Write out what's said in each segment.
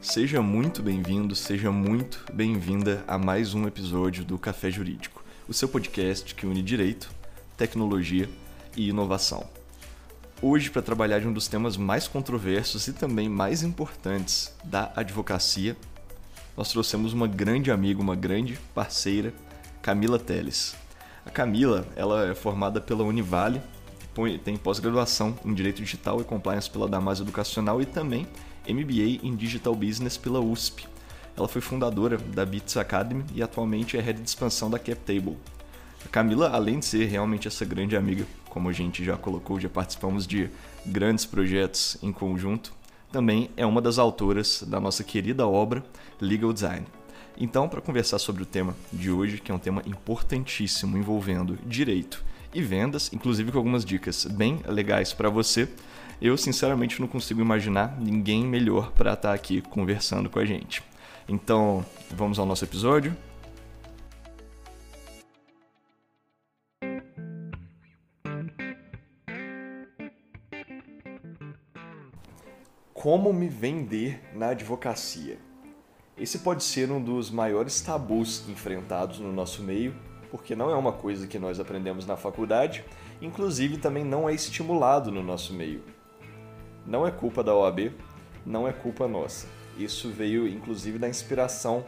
Seja muito bem-vindo, seja muito bem-vinda a mais um episódio do Café Jurídico, o seu podcast que une direito, tecnologia e inovação. Hoje, para trabalhar de um dos temas mais controversos e também mais importantes da advocacia, nós trouxemos uma grande amiga, uma grande parceira, Camila Teles. A Camila, ela é formada pela Univale, tem pós-graduação em Direito Digital e Compliance pela Damas Educacional e também MBA em Digital Business pela USP. Ela foi fundadora da Bits Academy e atualmente é head de expansão da CapTable. A Camila, além de ser realmente essa grande amiga como a gente já colocou, já participamos de grandes projetos em conjunto, também é uma das autoras da nossa querida obra Legal Design. Então, para conversar sobre o tema de hoje, que é um tema importantíssimo envolvendo direito e vendas, inclusive com algumas dicas bem legais para você, eu sinceramente não consigo imaginar ninguém melhor para estar tá aqui conversando com a gente. Então, vamos ao nosso episódio. Como me vender na advocacia? Esse pode ser um dos maiores tabus enfrentados no nosso meio, porque não é uma coisa que nós aprendemos na faculdade, inclusive também não é estimulado no nosso meio. Não é culpa da OAB, não é culpa nossa. Isso veio inclusive da inspiração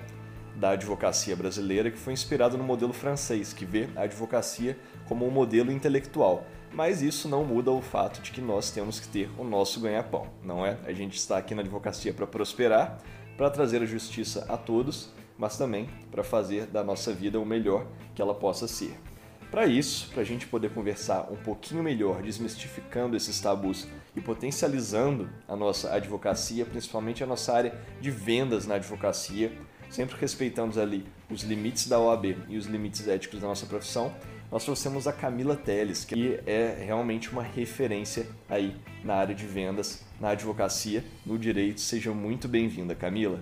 da advocacia brasileira, que foi inspirado no modelo francês, que vê a advocacia como um modelo intelectual. Mas isso não muda o fato de que nós temos que ter o nosso ganha-pão, não é? A gente está aqui na advocacia para prosperar, para trazer a justiça a todos, mas também para fazer da nossa vida o melhor que ela possa ser. Para isso, para a gente poder conversar um pouquinho melhor, desmistificando esses tabus e potencializando a nossa advocacia, principalmente a nossa área de vendas na advocacia, sempre respeitamos ali os limites da OAB e os limites éticos da nossa profissão, nós trouxemos a Camila Teles, que é realmente uma referência aí na área de vendas, na advocacia, no direito. Seja muito bem-vinda, Camila.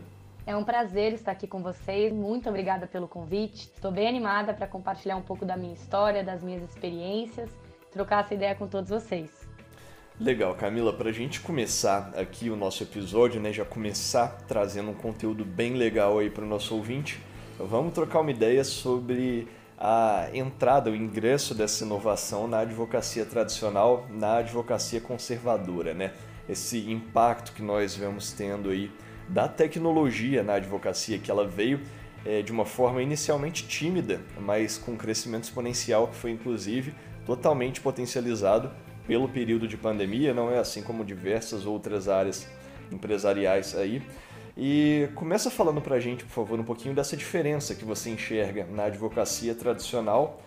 É um prazer estar aqui com vocês. Muito obrigada pelo convite. Estou bem animada para compartilhar um pouco da minha história, das minhas experiências, trocar essa ideia com todos vocês. Legal, Camila, para a gente começar aqui o nosso episódio, né, já começar trazendo um conteúdo bem legal aí para o nosso ouvinte, vamos trocar uma ideia sobre a entrada, o ingresso dessa inovação na advocacia tradicional, na advocacia conservadora, né? Esse impacto que nós vemos tendo aí da tecnologia na advocacia, que ela veio é, de uma forma inicialmente tímida, mas com crescimento exponencial, que foi inclusive totalmente potencializado pelo período de pandemia, não é assim como diversas outras áreas empresariais aí. E começa falando para a gente, por favor, um pouquinho dessa diferença que você enxerga na advocacia tradicional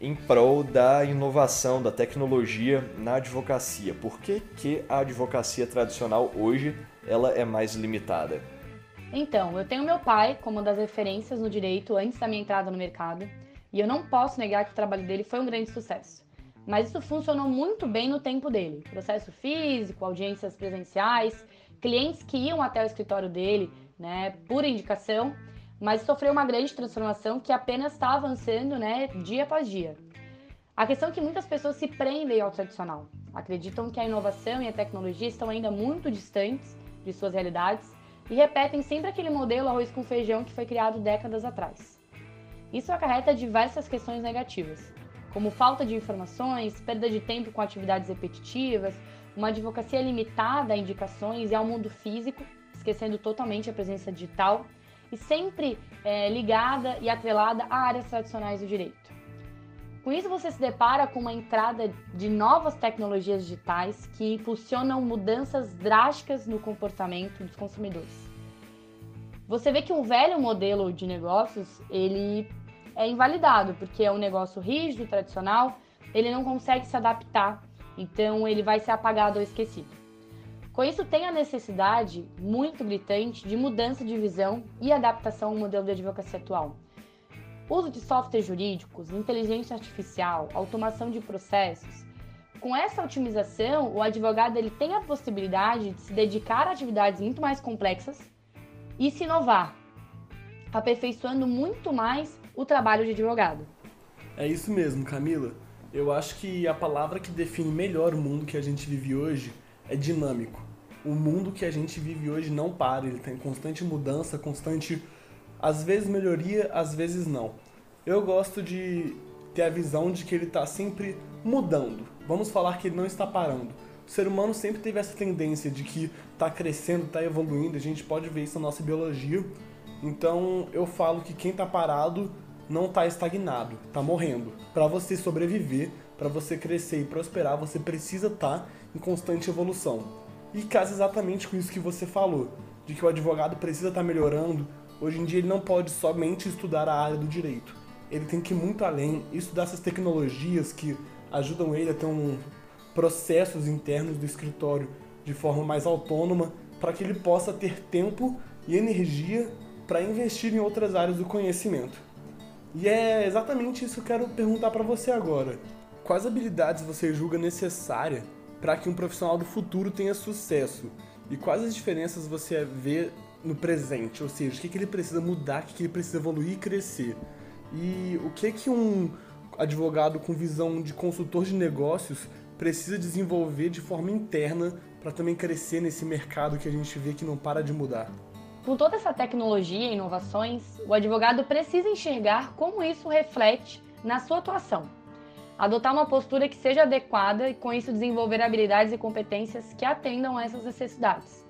em prol da inovação, da tecnologia na advocacia. Por que, que a advocacia tradicional hoje ela é mais limitada? Então, eu tenho meu pai como uma das referências no direito antes da minha entrada no mercado, e eu não posso negar que o trabalho dele foi um grande sucesso. Mas isso funcionou muito bem no tempo dele. Processo físico, audiências presenciais, clientes que iam até o escritório dele, né, por indicação, mas sofreu uma grande transformação que apenas está avançando, né, dia após dia. A questão é que muitas pessoas se prendem ao tradicional, acreditam que a inovação e a tecnologia estão ainda muito distantes de suas realidades e repetem sempre aquele modelo arroz com feijão que foi criado décadas atrás. Isso acarreta diversas questões negativas, como falta de informações, perda de tempo com atividades repetitivas, uma advocacia limitada a indicações e ao mundo físico, esquecendo totalmente a presença digital, e sempre é, ligada e atrelada a áreas tradicionais do direito. Com isso, você se depara com uma entrada de novas tecnologias digitais que impulsionam mudanças drásticas no comportamento dos consumidores. Você vê que um velho modelo de negócios ele é invalidado porque é um negócio rígido, tradicional, ele não consegue se adaptar então ele vai ser apagado ou esquecido. Com isso, tem a necessidade muito gritante de mudança de visão e adaptação ao modelo de advocacia atual. Uso de softwares jurídicos, inteligência artificial, automação de processos. Com essa otimização, o advogado ele tem a possibilidade de se dedicar a atividades muito mais complexas e se inovar, aperfeiçoando muito mais o trabalho de advogado. É isso mesmo, Camila. Eu acho que a palavra que define melhor o mundo que a gente vive hoje é dinâmico. o mundo que a gente vive hoje não para, ele tem constante mudança, constante, às vezes melhoria, às vezes não. Eu gosto de ter a visão de que ele está sempre mudando. Vamos falar que ele não está parando. O ser humano sempre teve essa tendência de que está crescendo, está evoluindo, a gente pode ver isso na nossa biologia. Então eu falo que quem está parado não está estagnado, está morrendo. Para você sobreviver, para você crescer e prosperar, você precisa estar tá em constante evolução. E casa exatamente com isso que você falou, de que o advogado precisa estar tá melhorando. Hoje em dia ele não pode somente estudar a área do direito. Ele tem que ir muito além, estudar essas tecnologias que ajudam ele a ter um processos internos do escritório de forma mais autônoma, para que ele possa ter tempo e energia para investir em outras áreas do conhecimento. E é exatamente isso que eu quero perguntar para você agora. Quais habilidades você julga necessária para que um profissional do futuro tenha sucesso? E quais as diferenças você vê no presente? Ou seja, o que, que ele precisa mudar, o que, que ele precisa evoluir e crescer? E o que, que um advogado com visão de consultor de negócios precisa desenvolver de forma interna para também crescer nesse mercado que a gente vê que não para de mudar? Com toda essa tecnologia e inovações, o advogado precisa enxergar como isso reflete na sua atuação adotar uma postura que seja adequada e com isso desenvolver habilidades e competências que atendam a essas necessidades.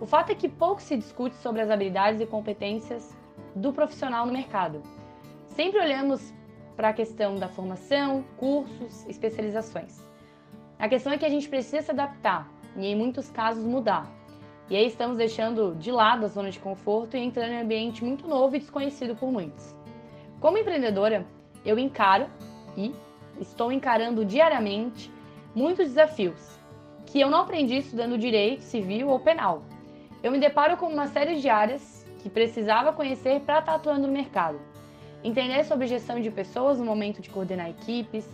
O fato é que pouco se discute sobre as habilidades e competências do profissional no mercado. Sempre olhamos para a questão da formação, cursos, especializações. A questão é que a gente precisa se adaptar e, em muitos casos, mudar. E aí estamos deixando de lado a zona de conforto e entrando em um ambiente muito novo e desconhecido por muitos. Como empreendedora, eu encaro e estou encarando diariamente muitos desafios que eu não aprendi estudando direito civil ou penal. Eu me deparo com uma série de áreas que precisava conhecer para estar atuando no mercado. Entender sobre gestão de pessoas no momento de coordenar equipes,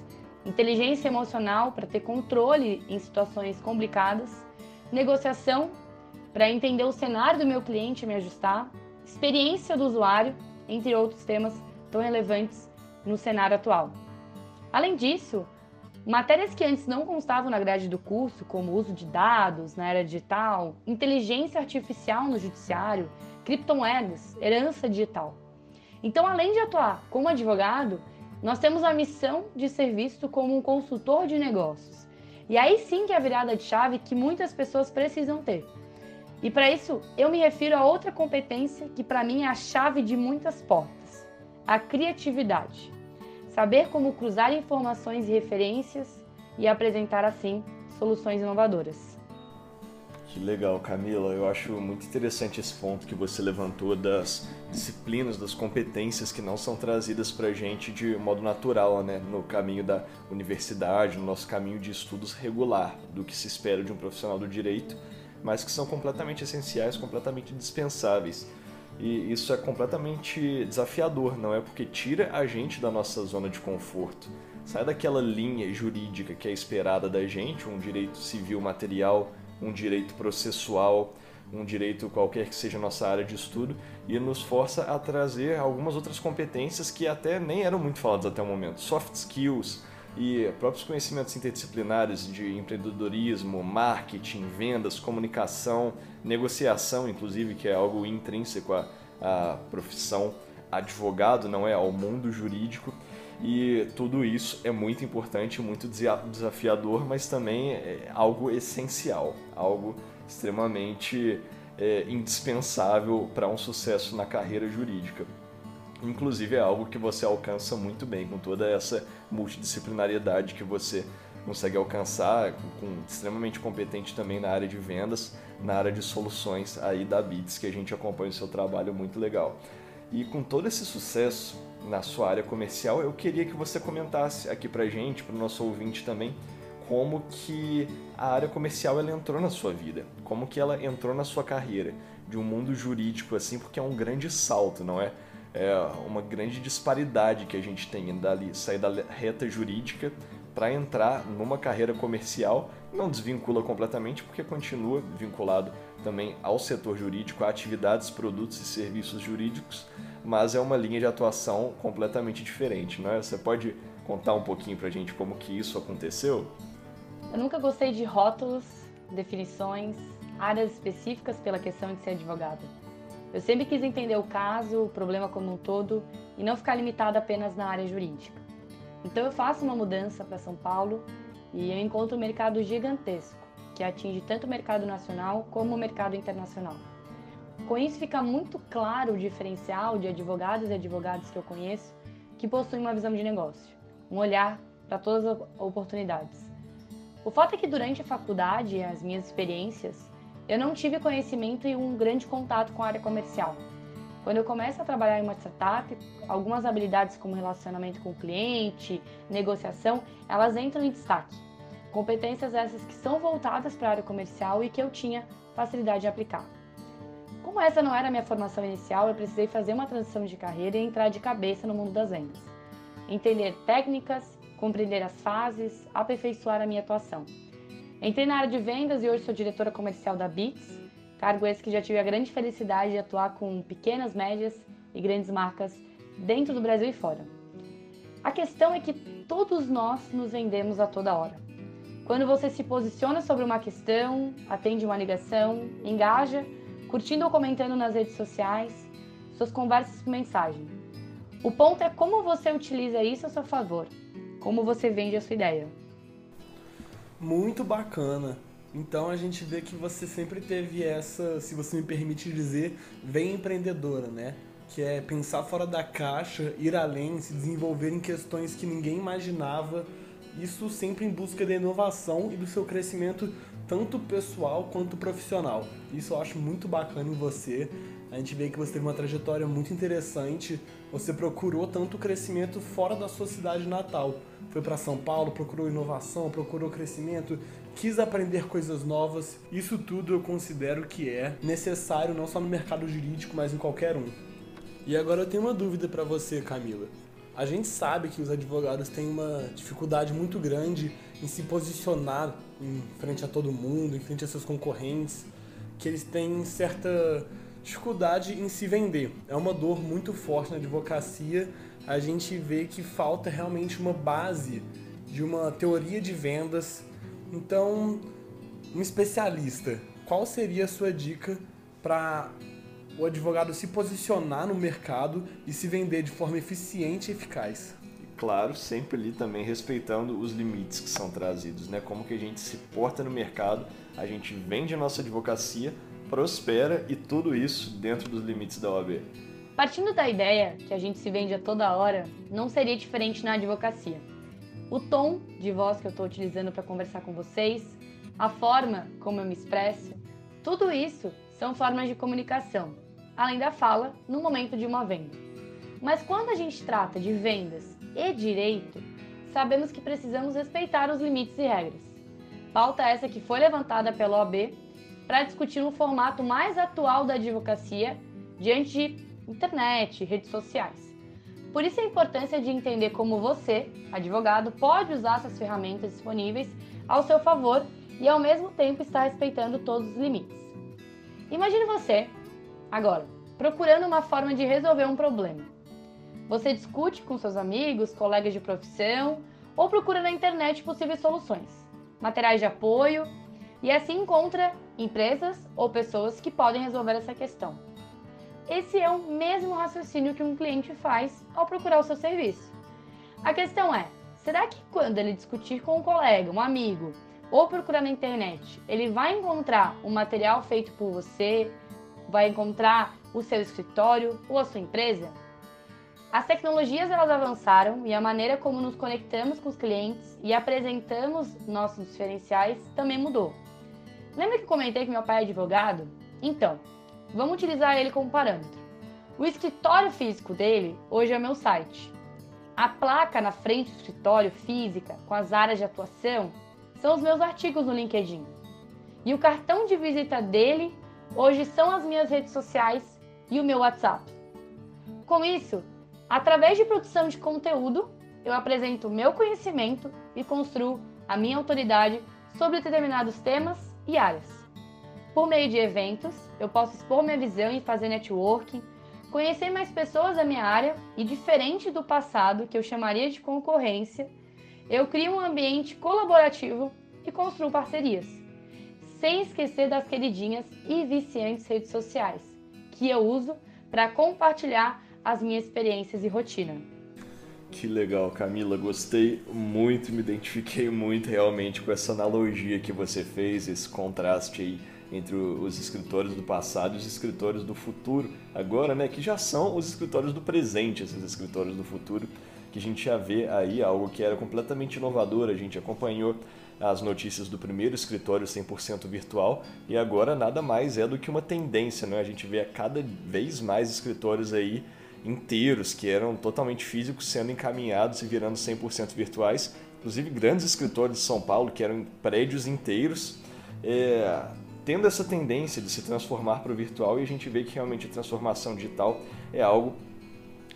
inteligência emocional para ter controle em situações complicadas, negociação para entender o cenário do meu cliente e me ajustar, experiência do usuário, entre outros temas tão relevantes no cenário atual. Além disso, matérias que antes não constavam na grade do curso, como uso de dados na era digital, inteligência artificial no judiciário, criptomoedas, herança digital. Então, além de atuar como advogado, nós temos a missão de ser visto como um consultor de negócios. E aí sim que é a virada de chave que muitas pessoas precisam ter. E para isso, eu me refiro a outra competência que para mim é a chave de muitas portas: a criatividade saber como cruzar informações e referências e apresentar assim soluções inovadoras. Que legal, Camila. Eu acho muito interessante esse ponto que você levantou das disciplinas, das competências que não são trazidas para a gente de modo natural, né? no caminho da universidade, no nosso caminho de estudos regular, do que se espera de um profissional do direito, mas que são completamente essenciais, completamente dispensáveis e isso é completamente desafiador, não é? Porque tira a gente da nossa zona de conforto. Sai daquela linha jurídica que é esperada da gente, um direito civil material, um direito processual, um direito qualquer que seja nossa área de estudo, e nos força a trazer algumas outras competências que até nem eram muito faladas até o momento. Soft skills e próprios conhecimentos interdisciplinares de empreendedorismo, marketing, vendas, comunicação, negociação, inclusive, que é algo intrínseco à, à profissão advogado, não é? Ao mundo jurídico. E tudo isso é muito importante, muito desafiador, mas também é algo essencial, algo extremamente é, indispensável para um sucesso na carreira jurídica. Inclusive é algo que você alcança muito bem com toda essa multidisciplinariedade que você consegue alcançar, com, extremamente competente também na área de vendas, na área de soluções aí da Bits, que a gente acompanha o seu trabalho muito legal. E com todo esse sucesso na sua área comercial, eu queria que você comentasse aqui pra gente, pro nosso ouvinte também, como que a área comercial ela entrou na sua vida, como que ela entrou na sua carreira, de um mundo jurídico assim, porque é um grande salto, não é? É uma grande disparidade que a gente tem dali, sair da reta jurídica para entrar numa carreira comercial, não desvincula completamente porque continua vinculado também ao setor jurídico, a atividades, produtos e serviços jurídicos, mas é uma linha de atuação completamente diferente, não é? Você pode contar um pouquinho para a gente como que isso aconteceu? Eu nunca gostei de rótulos, definições, áreas específicas pela questão de ser advogada. Eu sempre quis entender o caso, o problema como um todo e não ficar limitada apenas na área jurídica. Então eu faço uma mudança para São Paulo e eu encontro um mercado gigantesco que atinge tanto o mercado nacional como o mercado internacional. Com isso fica muito claro o diferencial de advogados e advogadas que eu conheço que possuem uma visão de negócio, um olhar para todas as oportunidades. O fato é que durante a faculdade e as minhas experiências, eu não tive conhecimento e um grande contato com a área comercial. Quando eu começo a trabalhar em uma startup, algumas habilidades como relacionamento com o cliente, negociação, elas entram em destaque. Competências essas que são voltadas para a área comercial e que eu tinha facilidade de aplicar. Como essa não era a minha formação inicial, eu precisei fazer uma transição de carreira e entrar de cabeça no mundo das vendas. Entender técnicas, compreender as fases, aperfeiçoar a minha atuação. Entrei na área de vendas e hoje sou diretora comercial da Bits, cargo esse que já tive a grande felicidade de atuar com pequenas, médias e grandes marcas dentro do Brasil e fora. A questão é que todos nós nos vendemos a toda hora. Quando você se posiciona sobre uma questão, atende uma ligação, engaja, curtindo ou comentando nas redes sociais, suas conversas por mensagem. O ponto é como você utiliza isso a seu favor, como você vende a sua ideia. Muito bacana. Então a gente vê que você sempre teve essa, se você me permite dizer, bem empreendedora, né? Que é pensar fora da caixa, ir além, se desenvolver em questões que ninguém imaginava. Isso sempre em busca da inovação e do seu crescimento tanto pessoal quanto profissional. Isso eu acho muito bacana em você. A gente vê que você teve uma trajetória muito interessante. Você procurou tanto crescimento fora da sua cidade natal. Foi para São Paulo, procurou inovação, procurou crescimento, quis aprender coisas novas. Isso tudo eu considero que é necessário não só no mercado jurídico, mas em qualquer um. E agora eu tenho uma dúvida para você, Camila. A gente sabe que os advogados têm uma dificuldade muito grande em se posicionar em frente a todo mundo, em frente a seus concorrentes, que eles têm certa dificuldade em se vender. É uma dor muito forte na advocacia. A gente vê que falta realmente uma base de uma teoria de vendas. Então, um especialista, qual seria a sua dica para o advogado se posicionar no mercado e se vender de forma eficiente e eficaz? Claro, sempre ali também respeitando os limites que são trazidos, né? Como que a gente se porta no mercado, a gente vende a nossa advocacia, prospera e tudo isso dentro dos limites da OAB. Partindo da ideia que a gente se vende a toda hora, não seria diferente na advocacia. O tom de voz que eu estou utilizando para conversar com vocês, a forma como eu me expresso, tudo isso são formas de comunicação, além da fala no momento de uma venda. Mas quando a gente trata de vendas e direito, sabemos que precisamos respeitar os limites e regras. Pauta essa que foi levantada pela OAB para discutir um formato mais atual da advocacia diante de internet, redes sociais. Por isso a importância de entender como você, advogado, pode usar essas ferramentas disponíveis ao seu favor e ao mesmo tempo estar respeitando todos os limites. Imagine você, agora, procurando uma forma de resolver um problema. Você discute com seus amigos, colegas de profissão ou procura na internet possíveis soluções, materiais de apoio e assim encontra empresas ou pessoas que podem resolver essa questão. Esse é o mesmo raciocínio que um cliente faz ao procurar o seu serviço. A questão é: será que quando ele discutir com um colega, um amigo ou procurar na internet, ele vai encontrar um material feito por você, vai encontrar o seu escritório ou a sua empresa? As tecnologias elas avançaram e a maneira como nos conectamos com os clientes e apresentamos nossos diferenciais também mudou. Lembra que comentei que meu pai é advogado? Então, vamos utilizar ele como parâmetro. O escritório físico dele hoje é meu site. A placa na frente do escritório física, com as áreas de atuação, são os meus artigos no LinkedIn. E o cartão de visita dele hoje são as minhas redes sociais e o meu WhatsApp. Com isso, através de produção de conteúdo, eu apresento o meu conhecimento e construo a minha autoridade sobre determinados temas e áreas. Por meio de eventos, eu posso expor minha visão e fazer networking, conhecer mais pessoas da minha área e, diferente do passado, que eu chamaria de concorrência, eu crio um ambiente colaborativo e construo parcerias. sem esquecer das queridinhas e viciantes redes sociais, que eu uso para compartilhar as minhas experiências e rotina. Que legal, Camila. Gostei muito, me identifiquei muito realmente com essa analogia que você fez, esse contraste aí entre os escritores do passado e os escritores do futuro. Agora, né, que já são os escritores do presente, esses escritores do futuro, que a gente já vê aí algo que era completamente inovador. A gente acompanhou as notícias do primeiro escritório 100% virtual e agora nada mais é do que uma tendência, né? A gente vê a cada vez mais escritórios aí inteiros que eram totalmente físicos sendo encaminhados e virando 100% virtuais. Inclusive grandes escritórios de São Paulo que eram prédios inteiros, é, tendo essa tendência de se transformar para o virtual e a gente vê que realmente a transformação digital é algo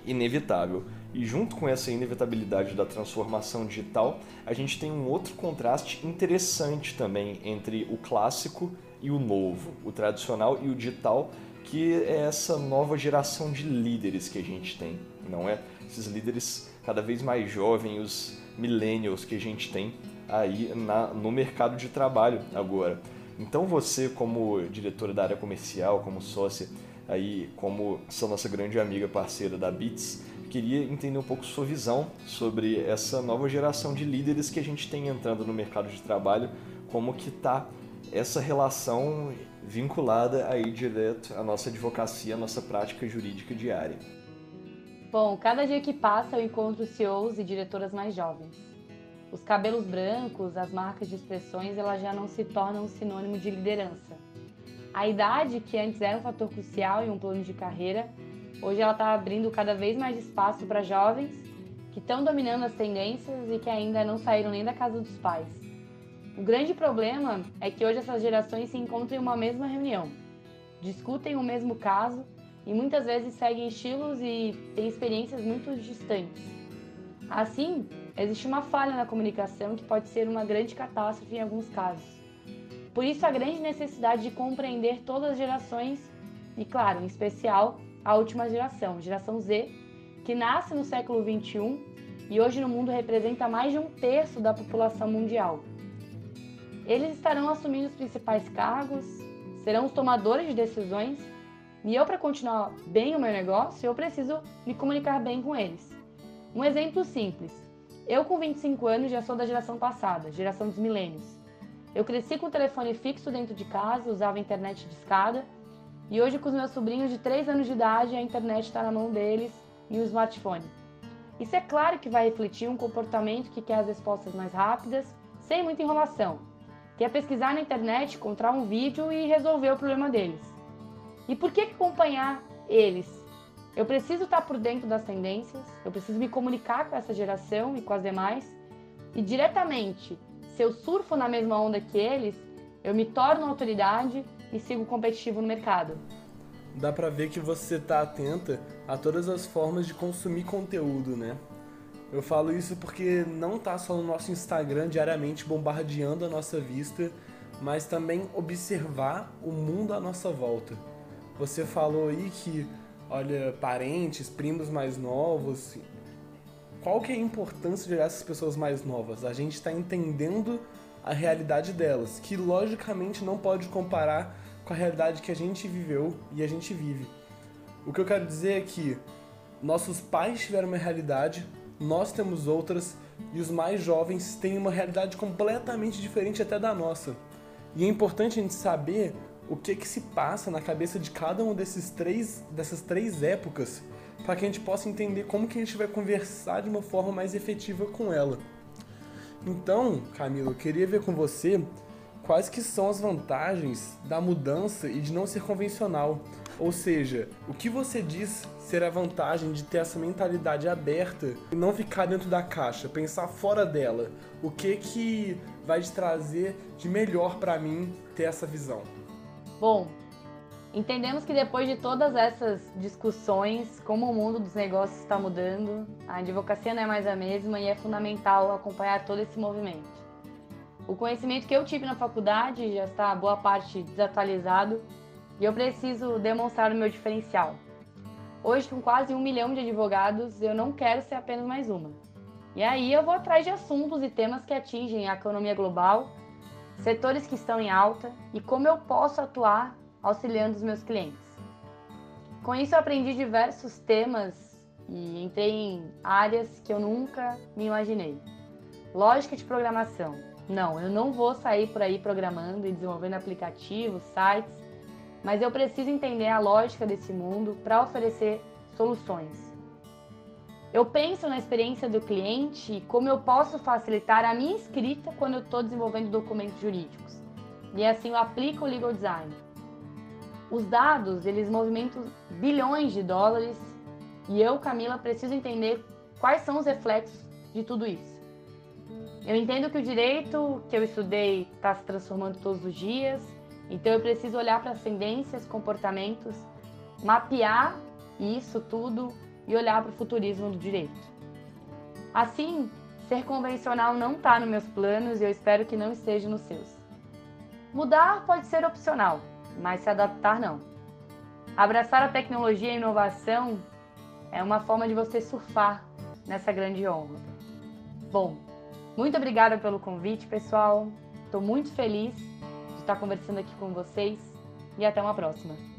inevitável. E junto com essa inevitabilidade da transformação digital, a gente tem um outro contraste interessante também entre o clássico e o novo, o tradicional e o digital, que é essa nova geração de líderes que a gente tem, não é? Esses líderes cada vez mais jovens, os millennials que a gente tem aí na, no mercado de trabalho agora. Então você, como diretora da área comercial, como sócia, aí como essa nossa grande amiga parceira da Bits, queria entender um pouco sua visão sobre essa nova geração de líderes que a gente tem entrando no mercado de trabalho, como que está essa relação vinculada aí direto à nossa advocacia, à nossa prática jurídica diária. Bom, cada dia que passa eu encontro CEOs e diretoras mais jovens. Os cabelos brancos, as marcas de expressões, elas já não se tornam um sinônimo de liderança. A idade, que antes era um fator crucial em um plano de carreira, hoje ela está abrindo cada vez mais espaço para jovens que estão dominando as tendências e que ainda não saíram nem da casa dos pais. O grande problema é que hoje essas gerações se encontram em uma mesma reunião, discutem o mesmo caso e muitas vezes seguem estilos e têm experiências muito distantes. Assim, existe uma falha na comunicação que pode ser uma grande catástrofe em alguns casos. Por isso, a grande necessidade de compreender todas as gerações e, claro, em especial, a última geração, geração Z, que nasce no século 21 e hoje no mundo representa mais de um terço da população mundial. Eles estarão assumindo os principais cargos, serão os tomadores de decisões, e eu, para continuar bem o meu negócio, eu preciso me comunicar bem com eles. Um exemplo simples: eu, com 25 anos, já sou da geração passada, geração dos milênios. Eu cresci com o telefone fixo dentro de casa, usava internet de escada, e hoje, com os meus sobrinhos de 3 anos de idade, a internet está na mão deles e o smartphone. Isso é claro que vai refletir um comportamento que quer as respostas mais rápidas, sem muita enrolação que é pesquisar na internet, encontrar um vídeo e resolver o problema deles. E por que acompanhar eles? Eu preciso estar por dentro das tendências, eu preciso me comunicar com essa geração e com as demais, e diretamente, se eu surfo na mesma onda que eles, eu me torno autoridade e sigo competitivo no mercado. Dá pra ver que você tá atenta a todas as formas de consumir conteúdo, né? Eu falo isso porque não tá só no nosso Instagram diariamente bombardeando a nossa vista, mas também observar o mundo à nossa volta. Você falou aí que, olha, parentes, primos mais novos. Qual que é a importância de olhar essas pessoas mais novas? A gente está entendendo a realidade delas, que logicamente não pode comparar com a realidade que a gente viveu e a gente vive. O que eu quero dizer é que nossos pais tiveram uma realidade, nós temos outras e os mais jovens têm uma realidade completamente diferente até da nossa. E é importante a gente saber o que que se passa na cabeça de cada um desses três dessas três épocas para que a gente possa entender como que a gente vai conversar de uma forma mais efetiva com ela. Então, Camilo, eu queria ver com você quais que são as vantagens da mudança e de não ser convencional. Ou seja, o que você diz ser a vantagem de ter essa mentalidade aberta e não ficar dentro da caixa, pensar fora dela. O que que vai te trazer de melhor para mim ter essa visão? Bom, entendemos que depois de todas essas discussões, como o mundo dos negócios está mudando, a advocacia não é mais a mesma e é fundamental acompanhar todo esse movimento. O conhecimento que eu tive na faculdade já está boa parte desatualizado e eu preciso demonstrar o meu diferencial. Hoje, com quase um milhão de advogados, eu não quero ser apenas mais uma. E aí eu vou atrás de assuntos e temas que atingem a economia global setores que estão em alta e como eu posso atuar auxiliando os meus clientes. Com isso, eu aprendi diversos temas e entrei em áreas que eu nunca me imaginei. Lógica de programação. Não, eu não vou sair por aí programando e desenvolvendo aplicativos, sites, mas eu preciso entender a lógica desse mundo para oferecer soluções. Eu penso na experiência do cliente e como eu posso facilitar a minha escrita quando eu estou desenvolvendo documentos jurídicos. E assim eu aplico o legal design. Os dados, eles movimentam bilhões de dólares e eu, Camila, preciso entender quais são os reflexos de tudo isso. Eu entendo que o direito que eu estudei está se transformando todos os dias, então eu preciso olhar para as tendências, comportamentos, mapear isso tudo e olhar para o futurismo do direito. Assim, ser convencional não está nos meus planos e eu espero que não esteja nos seus. Mudar pode ser opcional, mas se adaptar não. Abraçar a tecnologia e a inovação é uma forma de você surfar nessa grande onda. Bom, muito obrigada pelo convite, pessoal. Estou muito feliz estar conversando aqui com vocês e até uma próxima.